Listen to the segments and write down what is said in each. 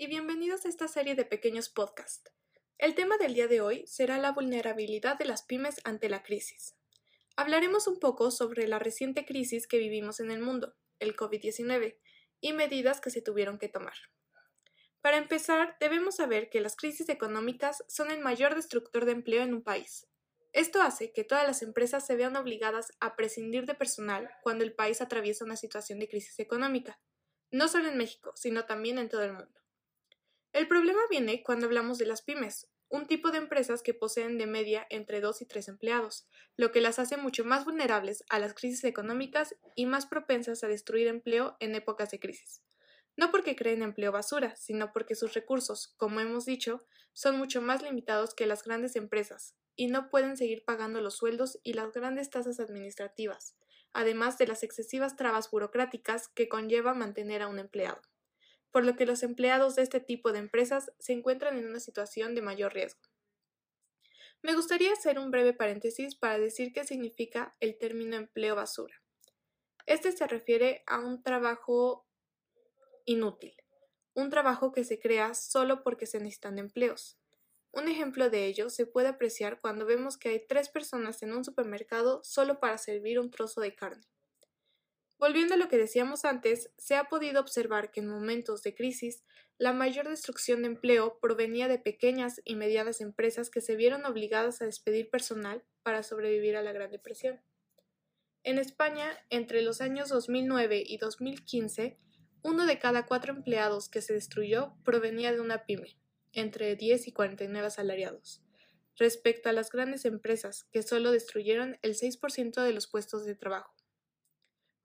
y bienvenidos a esta serie de pequeños podcasts. El tema del día de hoy será la vulnerabilidad de las pymes ante la crisis. Hablaremos un poco sobre la reciente crisis que vivimos en el mundo, el COVID-19, y medidas que se tuvieron que tomar. Para empezar, debemos saber que las crisis económicas son el mayor destructor de empleo en un país. Esto hace que todas las empresas se vean obligadas a prescindir de personal cuando el país atraviesa una situación de crisis económica, no solo en México, sino también en todo el mundo. El problema viene cuando hablamos de las pymes, un tipo de empresas que poseen de media entre dos y tres empleados, lo que las hace mucho más vulnerables a las crisis económicas y más propensas a destruir empleo en épocas de crisis. No porque creen empleo basura, sino porque sus recursos, como hemos dicho, son mucho más limitados que las grandes empresas, y no pueden seguir pagando los sueldos y las grandes tasas administrativas, además de las excesivas trabas burocráticas que conlleva mantener a un empleado por lo que los empleados de este tipo de empresas se encuentran en una situación de mayor riesgo. Me gustaría hacer un breve paréntesis para decir qué significa el término empleo basura. Este se refiere a un trabajo inútil, un trabajo que se crea solo porque se necesitan empleos. Un ejemplo de ello se puede apreciar cuando vemos que hay tres personas en un supermercado solo para servir un trozo de carne. Volviendo a lo que decíamos antes, se ha podido observar que en momentos de crisis la mayor destrucción de empleo provenía de pequeñas y medianas empresas que se vieron obligadas a despedir personal para sobrevivir a la Gran Depresión. En España, entre los años 2009 y 2015, uno de cada cuatro empleados que se destruyó provenía de una pyme, entre 10 y 49 asalariados, respecto a las grandes empresas que solo destruyeron el 6% de los puestos de trabajo.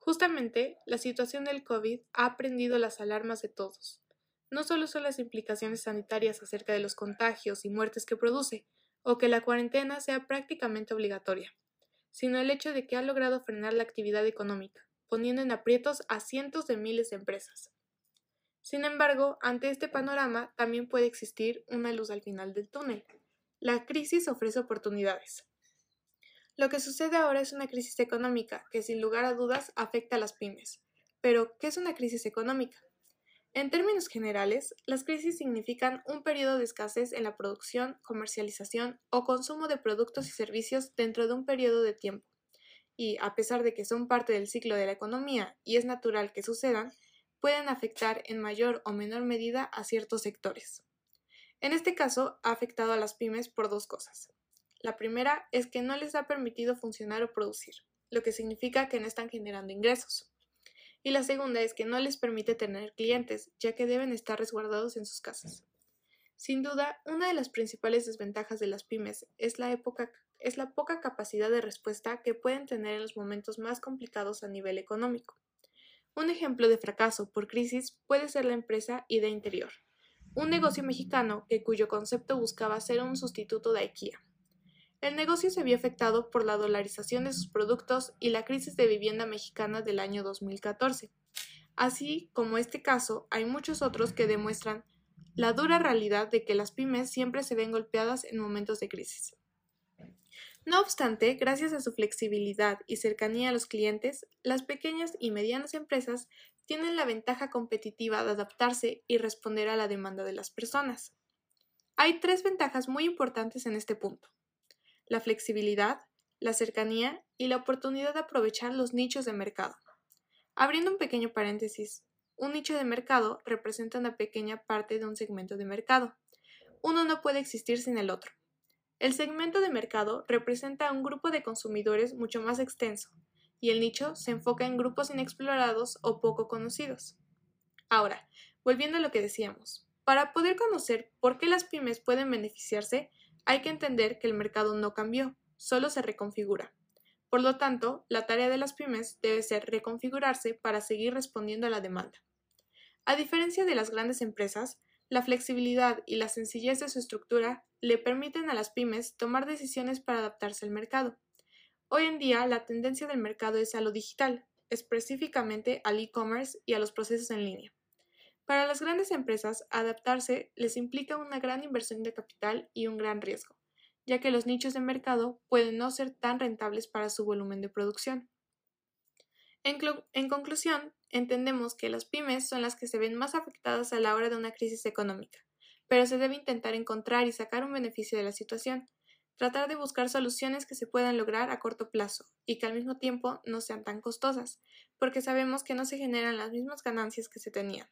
Justamente, la situación del COVID ha prendido las alarmas de todos. No solo son las implicaciones sanitarias acerca de los contagios y muertes que produce, o que la cuarentena sea prácticamente obligatoria, sino el hecho de que ha logrado frenar la actividad económica, poniendo en aprietos a cientos de miles de empresas. Sin embargo, ante este panorama también puede existir una luz al final del túnel. La crisis ofrece oportunidades. Lo que sucede ahora es una crisis económica que sin lugar a dudas afecta a las pymes. Pero, ¿qué es una crisis económica? En términos generales, las crisis significan un periodo de escasez en la producción, comercialización o consumo de productos y servicios dentro de un periodo de tiempo. Y, a pesar de que son parte del ciclo de la economía y es natural que sucedan, pueden afectar en mayor o menor medida a ciertos sectores. En este caso, ha afectado a las pymes por dos cosas. La primera es que no les ha permitido funcionar o producir, lo que significa que no están generando ingresos. Y la segunda es que no les permite tener clientes, ya que deben estar resguardados en sus casas. Sin duda, una de las principales desventajas de las pymes es la, poca capacidad de respuesta que pueden tener en los momentos más complicados a nivel económico. Un ejemplo de fracaso por crisis puede ser la empresa Idea Interior, un negocio mexicano que cuyo concepto buscaba ser un sustituto de IKEA, el negocio se vio afectado por la dolarización de sus productos y la crisis de vivienda mexicana del año 2014. Así como este caso, hay muchos otros que demuestran la dura realidad de que las pymes siempre se ven golpeadas en momentos de crisis. No obstante, gracias a su flexibilidad y cercanía a los clientes, las pequeñas y medianas empresas tienen la ventaja competitiva de adaptarse y responder a la demanda de las personas. Hay tres ventajas muy importantes en este punto la flexibilidad, la cercanía y la oportunidad de aprovechar los nichos de mercado. Abriendo un pequeño paréntesis, un nicho de mercado representa una pequeña parte de un segmento de mercado. Uno no puede existir sin el otro. El segmento de mercado representa un grupo de consumidores mucho más extenso, y el nicho se enfoca en grupos inexplorados o poco conocidos. Ahora, volviendo a lo que decíamos, para poder conocer por qué las pymes pueden beneficiarse, hay que entender que el mercado no cambió, solo se reconfigura. Por lo tanto, la tarea de las pymes debe ser reconfigurarse para seguir respondiendo a la demanda. A diferencia de las grandes empresas, la flexibilidad y la sencillez de su estructura le permiten a las pymes tomar decisiones para adaptarse al mercado. Hoy en día, la tendencia del mercado es a lo digital, específicamente al e-commerce y a los procesos en línea. Para las grandes empresas, adaptarse les implica una gran inversión de capital y un gran riesgo, ya que los nichos de mercado pueden no ser tan rentables para su volumen de producción. En, conclusión, entendemos que las pymes son las que se ven más afectadas a la hora de una crisis económica, pero se debe intentar encontrar y sacar un beneficio de la situación, tratar de buscar soluciones que se puedan lograr a corto plazo y que al mismo tiempo no sean tan costosas, porque sabemos que no se generan las mismas ganancias que se tenían.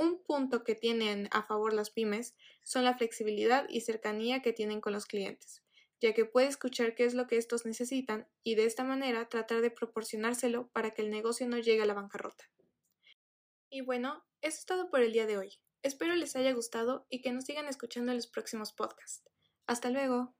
Un punto que tienen a favor las pymes son la flexibilidad y cercanía que tienen con los clientes, ya que puede escuchar qué es lo que estos necesitan y de esta manera tratar de proporcionárselo para que el negocio no llegue a la bancarrota. Y bueno, eso es todo por el día de hoy. Espero les haya gustado y que nos sigan escuchando en los próximos podcasts. Hasta luego.